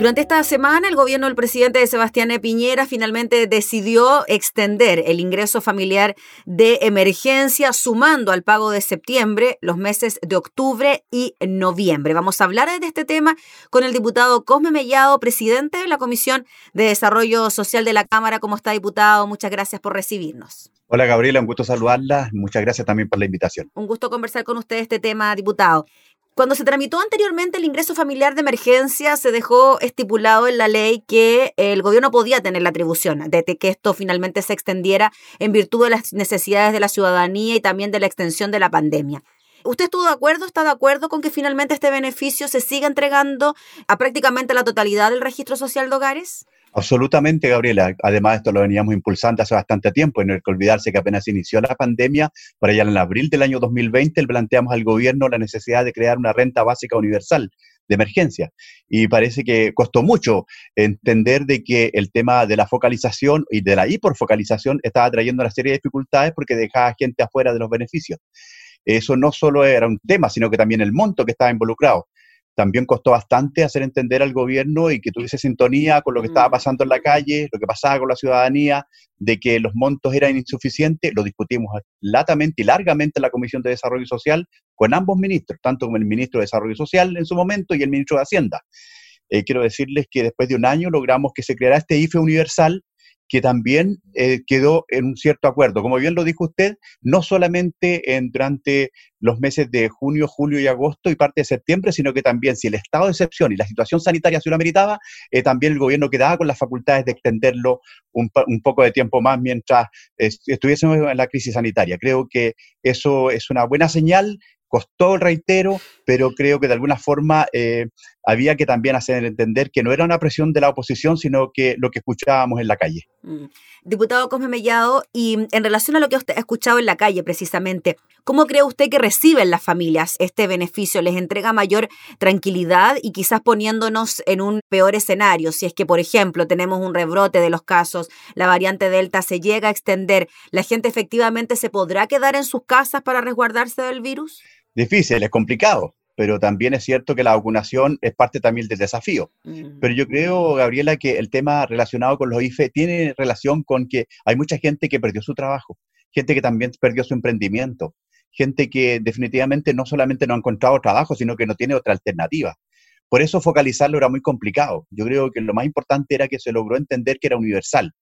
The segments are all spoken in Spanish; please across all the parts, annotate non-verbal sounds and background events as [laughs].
Durante esta semana, el gobierno del presidente Sebastián Piñera finalmente decidió extender el ingreso familiar de emergencia, sumando al pago de septiembre los meses de octubre y noviembre. Vamos a hablar de este tema con el diputado Cosme Mellado, presidente de la Comisión de Desarrollo Social de la Cámara. ¿Cómo está, diputado? Muchas gracias por recibirnos. Hola Gabriela, un gusto saludarla. Muchas gracias también por la invitación. Un gusto conversar con usted este tema, diputado. Cuando se tramitó anteriormente el ingreso familiar de emergencia, se dejó estipulado en la ley que el gobierno podía tener la atribución de que esto finalmente se extendiera en virtud de las necesidades de la ciudadanía y también de la extensión de la pandemia. ¿Usted estuvo de acuerdo? ¿Está de acuerdo con que finalmente este beneficio se siga entregando a prácticamente la totalidad del registro social de hogares? Absolutamente, Gabriela. Además, esto lo veníamos impulsando hace bastante tiempo y no hay que olvidarse que apenas inició la pandemia, para allá en abril del año 2020, planteamos al gobierno la necesidad de crear una renta básica universal de emergencia. Y parece que costó mucho entender de que el tema de la focalización y de la hiperfocalización estaba trayendo una serie de dificultades porque dejaba gente afuera de los beneficios. Eso no solo era un tema, sino que también el monto que estaba involucrado también costó bastante hacer entender al gobierno y que tuviese sintonía con lo que estaba pasando en la calle, lo que pasaba con la ciudadanía, de que los montos eran insuficientes. Lo discutimos latamente y largamente en la Comisión de Desarrollo Social con ambos ministros, tanto como el ministro de Desarrollo Social en su momento y el ministro de Hacienda. Eh, quiero decirles que después de un año logramos que se creara este IFE universal que también eh, quedó en un cierto acuerdo. Como bien lo dijo usted, no solamente en, durante los meses de junio, julio y agosto y parte de septiembre, sino que también si el estado de excepción y la situación sanitaria se lo meritaba, eh, también el gobierno quedaba con las facultades de extenderlo un, un poco de tiempo más mientras estuviésemos en la crisis sanitaria. Creo que eso es una buena señal costó, reitero, pero creo que de alguna forma eh, había que también hacer entender que no era una presión de la oposición, sino que lo que escuchábamos en la calle. Mm. Diputado Cosme Mellado, y en relación a lo que usted ha escuchado en la calle precisamente, ¿cómo cree usted que reciben las familias este beneficio? ¿Les entrega mayor tranquilidad y quizás poniéndonos en un peor escenario? Si es que, por ejemplo, tenemos un rebrote de los casos, la variante Delta se llega a extender, ¿la gente efectivamente se podrá quedar en sus casas para resguardarse del virus? Difícil, es complicado, pero también es cierto que la vacunación es parte también del desafío. Mm. Pero yo creo, Gabriela, que el tema relacionado con los IFE tiene relación con que hay mucha gente que perdió su trabajo, gente que también perdió su emprendimiento, gente que definitivamente no solamente no ha encontrado trabajo, sino que no tiene otra alternativa. Por eso focalizarlo era muy complicado. Yo creo que lo más importante era que se logró entender que era universal.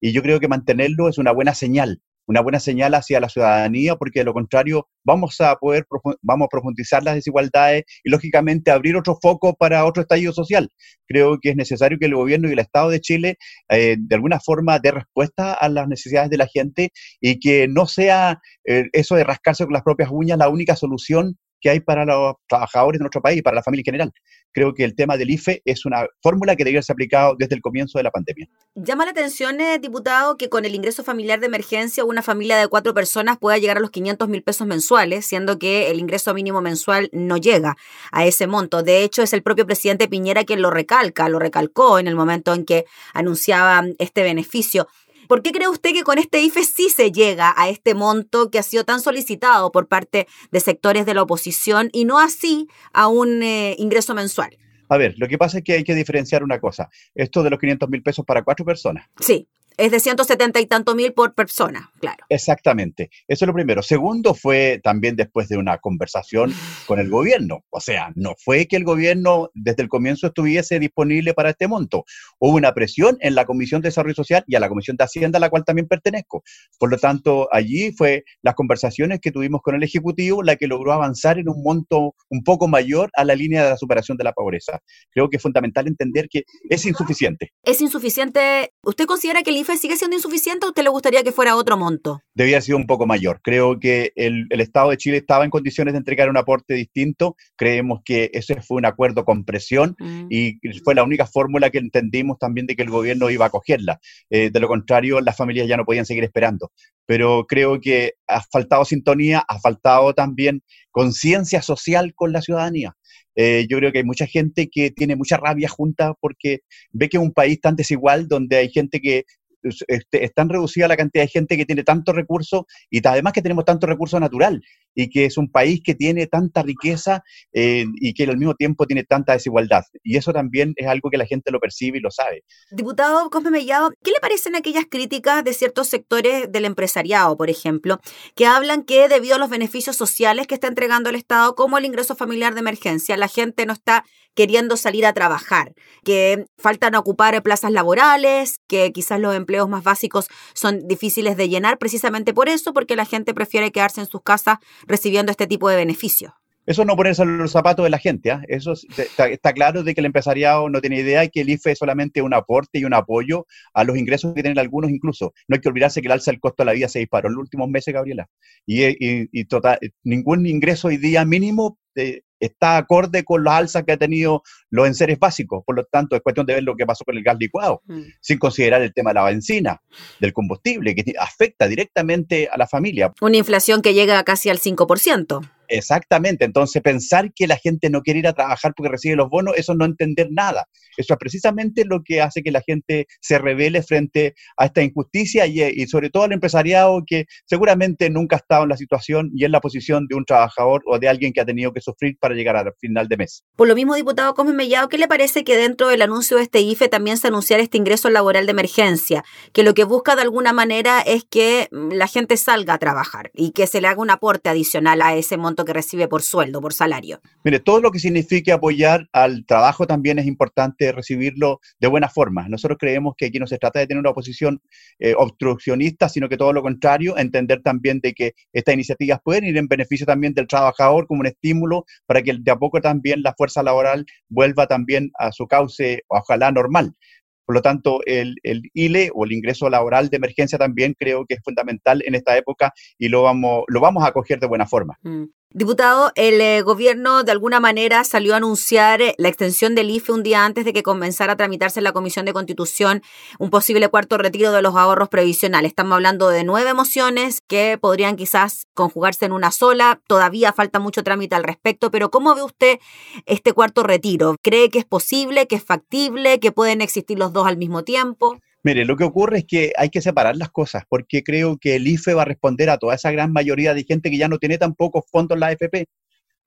Y yo creo que mantenerlo es una buena señal una buena señal hacia la ciudadanía, porque de lo contrario vamos a poder vamos a profundizar las desigualdades y lógicamente abrir otro foco para otro estallido social. Creo que es necesario que el gobierno y el Estado de Chile eh, de alguna forma dé respuesta a las necesidades de la gente y que no sea eh, eso de rascarse con las propias uñas la única solución que hay para los trabajadores de nuestro país y para la familia en general. Creo que el tema del IFE es una fórmula que debería ser aplicada desde el comienzo de la pandemia. Llama la atención, eh, diputado, que con el ingreso familiar de emergencia una familia de cuatro personas pueda llegar a los 500 mil pesos mensuales, siendo que el ingreso mínimo mensual no llega a ese monto. De hecho, es el propio presidente Piñera quien lo recalca, lo recalcó en el momento en que anunciaba este beneficio. ¿Por qué cree usted que con este IFE sí se llega a este monto que ha sido tan solicitado por parte de sectores de la oposición y no así a un eh, ingreso mensual? A ver, lo que pasa es que hay que diferenciar una cosa. Esto de los 500 mil pesos para cuatro personas. Sí. Es de 170 y tanto mil por persona, claro. Exactamente. Eso es lo primero. Segundo fue también después de una conversación con el gobierno. O sea, no fue que el gobierno desde el comienzo estuviese disponible para este monto. Hubo una presión en la Comisión de Desarrollo Social y a la Comisión de Hacienda, a la cual también pertenezco. Por lo tanto, allí fue las conversaciones que tuvimos con el Ejecutivo la que logró avanzar en un monto un poco mayor a la línea de la superación de la pobreza. Creo que es fundamental entender que es insuficiente. Es insuficiente. ¿Usted considera que el Sigue siendo insuficiente o usted le gustaría que fuera otro monto? Debía haber sido un poco mayor. Creo que el, Estado de Chile estaba en condiciones de entregar un aporte distinto. Creemos que ese fue un acuerdo con presión mm. y fue la única fórmula que entendimos también de que el gobierno iba a acogerla. Eh, de lo contrario, las familias ya no podían seguir esperando. Pero creo que ha faltado sintonía, ha faltado también conciencia social con la ciudadanía. Eh, yo creo que hay mucha gente que tiene mucha rabia junta porque ve que es un país tan desigual donde hay gente que este, es tan reducida la cantidad de gente que tiene tantos recursos y además que tenemos tanto recurso natural y que es un país que tiene tanta riqueza eh, y que al mismo tiempo tiene tanta desigualdad. Y eso también es algo que la gente lo percibe y lo sabe. Diputado Cosme Mellado, ¿qué le parecen aquellas críticas de ciertos sectores del empresariado, por ejemplo, que hablan que debido a los beneficios sociales que está entregando el Estado, como el ingreso familiar de emergencia, la gente no está queriendo salir a trabajar, que faltan ocupar plazas laborales, que quizás los empleos más básicos son difíciles de llenar precisamente por eso, porque la gente prefiere quedarse en sus casas recibiendo este tipo de beneficios. Eso no ponerse los zapatos de la gente, ¿ah? eso está, claro de que el empresariado no tiene idea y que el IFE es solamente un aporte y un apoyo a los ingresos que tienen algunos incluso. No hay que olvidarse que el alza del costo de la vida se disparó en los últimos meses, Gabriela. Y, y, total, ningún ingreso hoy día mínimo eh, está acorde con las alzas que ha tenido los enseres básicos. Por lo tanto, es cuestión de ver lo que pasó con el gas licuado, mm. sin considerar el tema de la benzina, del combustible, que afecta directamente a la familia. Una inflación que llega casi al 5%. Exactamente, entonces pensar que la gente no quiere ir a trabajar porque recibe los bonos, eso no entender nada. Eso es precisamente lo que hace que la gente se revele frente a esta injusticia y, sobre todo al empresariado que seguramente nunca ha estado en la situación y en la posición de un trabajador o de alguien que ha tenido que sufrir para llegar al final de mes. Por lo mismo, diputado Come Mellado, ¿qué le parece que dentro del anuncio de este IFE también se anunciara este ingreso laboral de emergencia? Que lo que busca de alguna manera es que mm, la gente salga a trabajar y que se le haga un aporte adicional a ese monto que recibe por sueldo, por salario. Mire, todo lo que signifique apoyar al trabajo también es importante recibirlo de buena forma. Nosotros creemos que aquí no se trata de tener una oposición eh, obstruccionista, sino que todo lo contrario, entender también de que estas iniciativas pueden ir en beneficio también del trabajador como un estímulo para que de a poco también la fuerza laboral vuelva también a su cauce, ojalá normal. Por lo tanto, el, ILE o el ingreso laboral de emergencia también creo que es fundamental en esta época y lo vamos, lo vamos a acoger de buena forma. Mm. Diputado, el eh, gobierno de alguna manera salió a anunciar eh, la extensión del IFE un día antes de que comenzara a tramitarse en la Comisión de Constitución un posible cuarto retiro de los ahorros previsionales. Estamos hablando de nueve mociones que podrían quizás conjugarse en una sola. Todavía falta mucho trámite al respecto, pero ¿cómo ve usted este cuarto retiro? ¿Cree que es posible, que es factible, que pueden existir los dos al mismo tiempo? Mire, lo que ocurre es que hay que separar las cosas, porque creo que el IFE va a responder a toda esa gran mayoría de gente que ya no tiene tan pocos fondos en la AFP.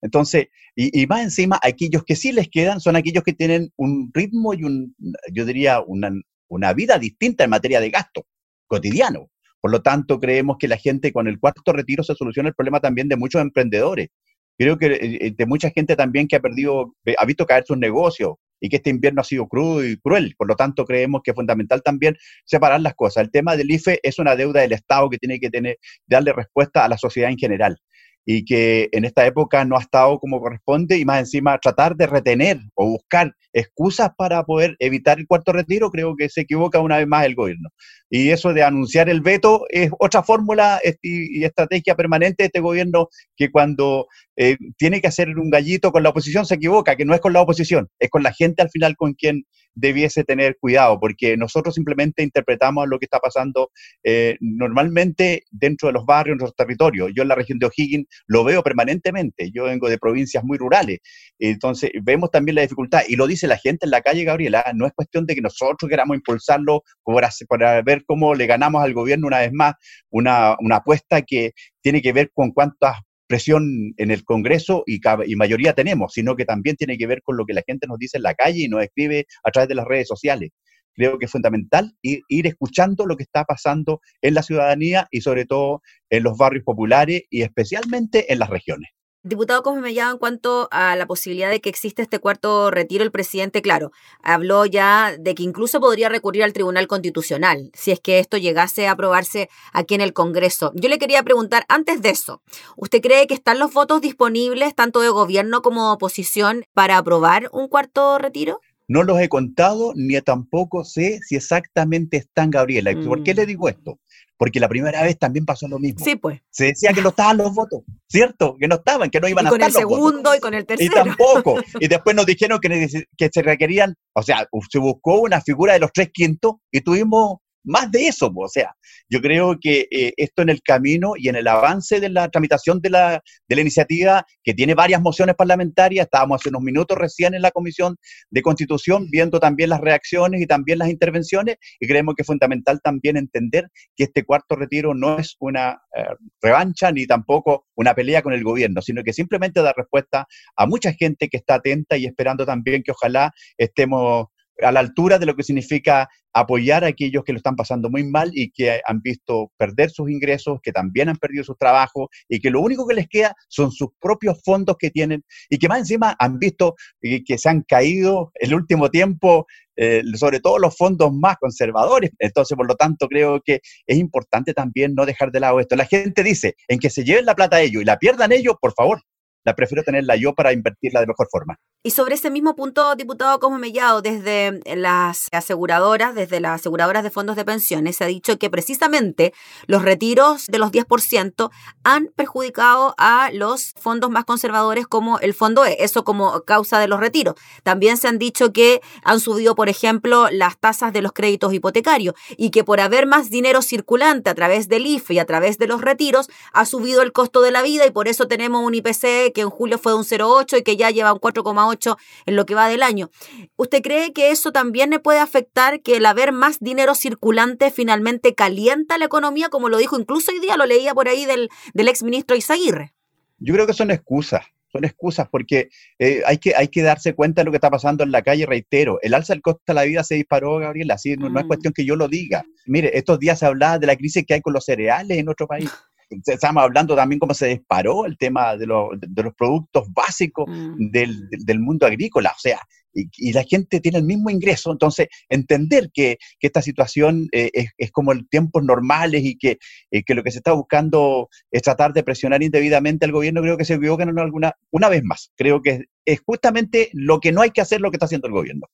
Entonces, y, más encima, aquellos que sí les quedan son aquellos que tienen un ritmo y un, yo diría, una, una vida distinta en materia de gasto cotidiano. Por lo tanto, creemos que la gente con el cuarto retiro se soluciona el problema también de muchos emprendedores. Creo que eh, de mucha gente también que ha perdido, ha visto caer sus negocios, y que este invierno ha sido crudo y cruel. Por lo tanto, creemos que es fundamental también separar las cosas. El tema del IFE es una deuda del Estado que tiene que tener, darle respuesta a la sociedad en general y que en esta época no ha estado como corresponde y más encima tratar de retener o buscar excusas para poder evitar el cuarto retiro, creo que se equivoca una vez más el gobierno. Y eso de anunciar el veto es otra fórmula y estrategia permanente de este gobierno que cuando eh, tiene que hacer un gallito con la oposición se equivoca, que no es con la oposición, es con la gente al final con quien debiese tener cuidado, porque nosotros simplemente interpretamos lo que está pasando eh, normalmente dentro de los barrios, en nuestros territorios. Yo en la región de O'Higgins lo veo permanentemente, yo vengo de provincias muy rurales, entonces vemos también la dificultad, y lo dice la gente en la calle, Gabriela, no es cuestión de que nosotros queramos impulsarlo para, para ver cómo le ganamos al gobierno una vez más una, una apuesta que tiene que ver con cuántas presión en el Congreso y, mayoría tenemos, sino que también tiene que ver con lo que la gente nos dice en la calle y nos escribe a través de las redes sociales. Creo que es fundamental ir escuchando lo que está pasando en la ciudadanía y sobre todo en los barrios populares y especialmente en las regiones. Diputado Cosme en cuanto a la posibilidad de que exista este cuarto retiro, el presidente, claro, habló ya de que incluso podría recurrir al Tribunal Constitucional si es que esto llegase a aprobarse aquí en el Congreso. Yo le quería preguntar, antes de eso, ¿usted cree que están los votos disponibles, tanto de gobierno como de oposición, para aprobar un cuarto retiro? No los he contado ni tampoco sé si exactamente están, Gabriela. ¿Por qué mm. le digo esto? Porque la primera vez también pasó lo mismo. Sí, pues. Se decía que no estaban los votos, ¿cierto? Que no estaban, que no iban a estar con el segundo y con el tercero. Y tampoco. [laughs] Y después nos dijeron que, que se requerían, o sea, se buscó una figura de los tres quintos y tuvimos más de eso, o sea, yo creo que eh, esto en el camino y en el avance de la tramitación de la, de la iniciativa, que tiene varias mociones parlamentarias, estábamos hace unos minutos recién en la Comisión de Constitución viendo también las reacciones y también las intervenciones, y creemos que es fundamental también entender que este cuarto retiro no es una eh, revancha ni tampoco una pelea con el gobierno, sino que simplemente da respuesta a mucha gente que está atenta y esperando también que ojalá estemos a la altura de lo que significa apoyar a aquellos que lo están pasando muy mal y que han visto perder sus ingresos, que también han perdido sus trabajos y que lo único que les queda son sus propios fondos que tienen y que más encima han visto que se han caído el último tiempo, eh, sobre todo los fondos más conservadores. Entonces, por lo tanto, creo que es importante también no dejar de lado esto. La gente dice, en que se lleven la plata a ellos y la pierdan ellos, por favor, la prefiero tenerla yo para invertirla de mejor forma. Y sobre ese mismo punto, diputado Cosmo Mellado, desde las aseguradoras, desde las aseguradoras de fondos de pensiones, se ha dicho que precisamente los retiros de los 10% han perjudicado a los fondos más conservadores como el Fondo E, eso como causa de los retiros. También se han dicho que han subido, por ejemplo, las tasas de los créditos hipotecarios y que por haber más dinero circulante a través del IFE y a través de los retiros, ha subido el costo de la vida y por eso tenemos un IPC que en julio fue de un 0,8 y que ya lleva un 4,8 en lo que va del año. ¿Usted cree que eso también le puede afectar que el haber más dinero circulante finalmente calienta la economía, como lo dijo incluso hoy día, lo leía por ahí del, del ex ministro Izaguirre? Yo creo que son excusas son excusas porque eh, hay, que, hay que darse cuenta de lo que está pasando en la calle, reitero, el alza del costo de la vida se disparó, Gabriel, así no, no, es mm. cuestión que yo lo diga. Mire, estos días se hablaba de la crisis que hay con los cereales en nuestro país. [laughs] estamos hablando también cómo se disparó el tema de, de los productos básicos mm. del, del, mundo agrícola, o sea, y, la gente tiene el mismo ingreso, entonces entender que, que esta situación eh, es, es, como en tiempos normales y que, eh, que, lo que se está buscando es tratar de presionar indebidamente al gobierno, creo que se equivocan alguna, una vez más, creo que es justamente lo que no hay que hacer lo que está haciendo el gobierno.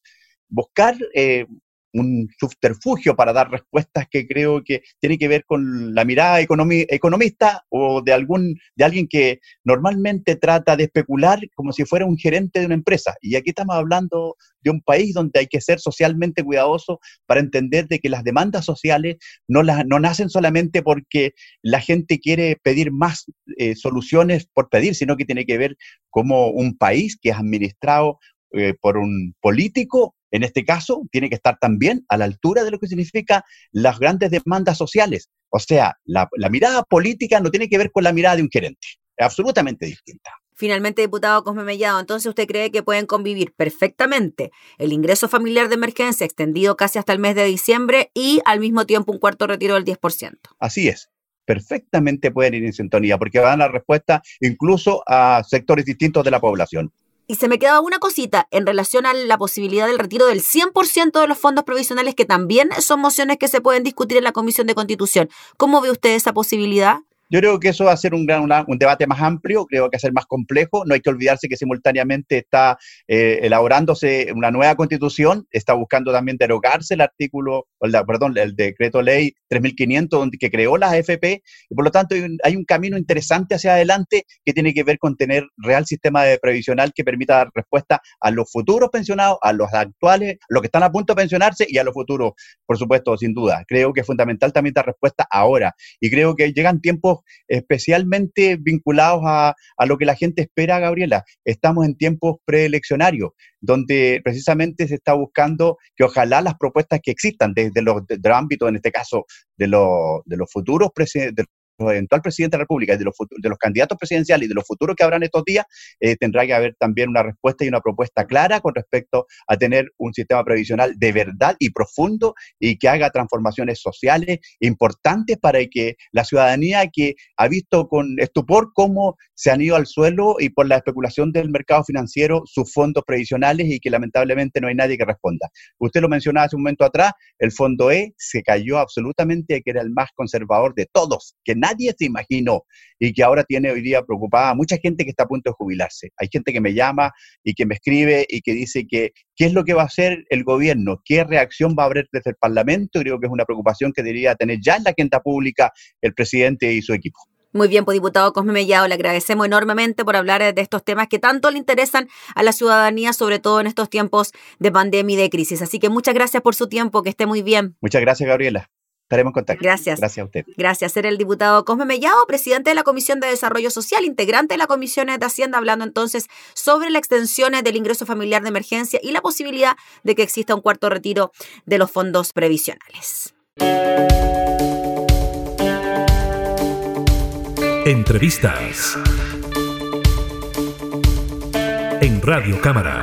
Buscar eh, un subterfugio para dar respuestas que creo que tiene que ver con la mirada economista o de algún de alguien que normalmente trata de especular como si fuera un gerente de una empresa. Y aquí estamos hablando de un país donde hay que ser socialmente cuidadoso para entender de que las demandas sociales no, las, no nacen solamente porque la gente quiere pedir más eh, soluciones por pedir, sino que tiene que ver como un país que es administrado eh, por un político en este caso, tiene que estar también a la altura de lo que significa las grandes demandas sociales. O sea, la, mirada política no tiene que ver con la mirada de un gerente, es absolutamente distinta. Finalmente, diputado Cosme Mellado, entonces usted cree que pueden convivir perfectamente el ingreso familiar de emergencia extendido casi hasta el mes de diciembre y al mismo tiempo un cuarto retiro del 10%. Así es, perfectamente pueden ir en sintonía porque van a dar respuesta incluso a sectores distintos de la población. Y se me quedaba una cosita en relación a la posibilidad del retiro del 100% de los fondos provisionales, que también son mociones que se pueden discutir en la Comisión de Constitución. ¿Cómo ve usted esa posibilidad? Yo creo que eso va a ser un, gran, un debate más amplio, creo que va a ser más complejo. No hay que olvidarse que simultáneamente está eh, elaborándose una nueva constitución, está buscando también derogarse el artículo, perdón, el decreto ley 3500 donde, que creó la AFP, y por lo tanto hay un, camino interesante hacia adelante que tiene que ver con tener real sistema de previsional que permita dar respuesta a los futuros pensionados, a los actuales, los que están a punto de pensionarse y a los futuros, por supuesto, sin duda. Creo que es fundamental también dar respuesta ahora y creo que llegan tiempos especialmente vinculados a, lo que la gente espera, Gabriela. Estamos en tiempos preeleccionarios, donde precisamente se está buscando que ojalá las propuestas que existan desde los, del ámbito, en este caso, de, los, de los futuros presidentes, eventual presidente de la República, de los, de los candidatos presidenciales y de los futuros que habrán estos días, eh, tendrá que haber también una respuesta y una propuesta clara con respecto a tener un sistema previsional de verdad y profundo y que haga transformaciones sociales importantes para que la ciudadanía que ha visto con estupor cómo se han ido al suelo y por la especulación del mercado financiero sus fondos previsionales y que lamentablemente no hay nadie que responda. Usted lo mencionaba hace un momento atrás, el fondo E se cayó absolutamente, que era el más conservador de todos, que nadie nadie se imaginó y que ahora tiene hoy día preocupada mucha gente que está a punto de jubilarse. Hay gente que me llama y que me escribe y que dice que qué es lo que va a hacer el gobierno, qué reacción va a haber desde el Parlamento. Creo que es una preocupación que debería tener ya en la agenda pública el presidente y su equipo. Muy bien, pues diputado Cosme Mellado, le agradecemos enormemente por hablar de estos temas que tanto le interesan a la ciudadanía, sobre todo en estos tiempos de pandemia y de crisis. Así que muchas gracias por su tiempo, que esté muy bien. Muchas gracias, Gabriela. Estaremos en contacto. Gracias. Gracias a usted. Gracias. Era el diputado Cosme Mellado, presidente de la Comisión de Desarrollo Social, integrante de la Comisión de Hacienda, hablando entonces sobre la extensión del ingreso familiar de emergencia y la posibilidad de que exista un cuarto retiro de los fondos previsionales. Entrevistas en Radio Cámara.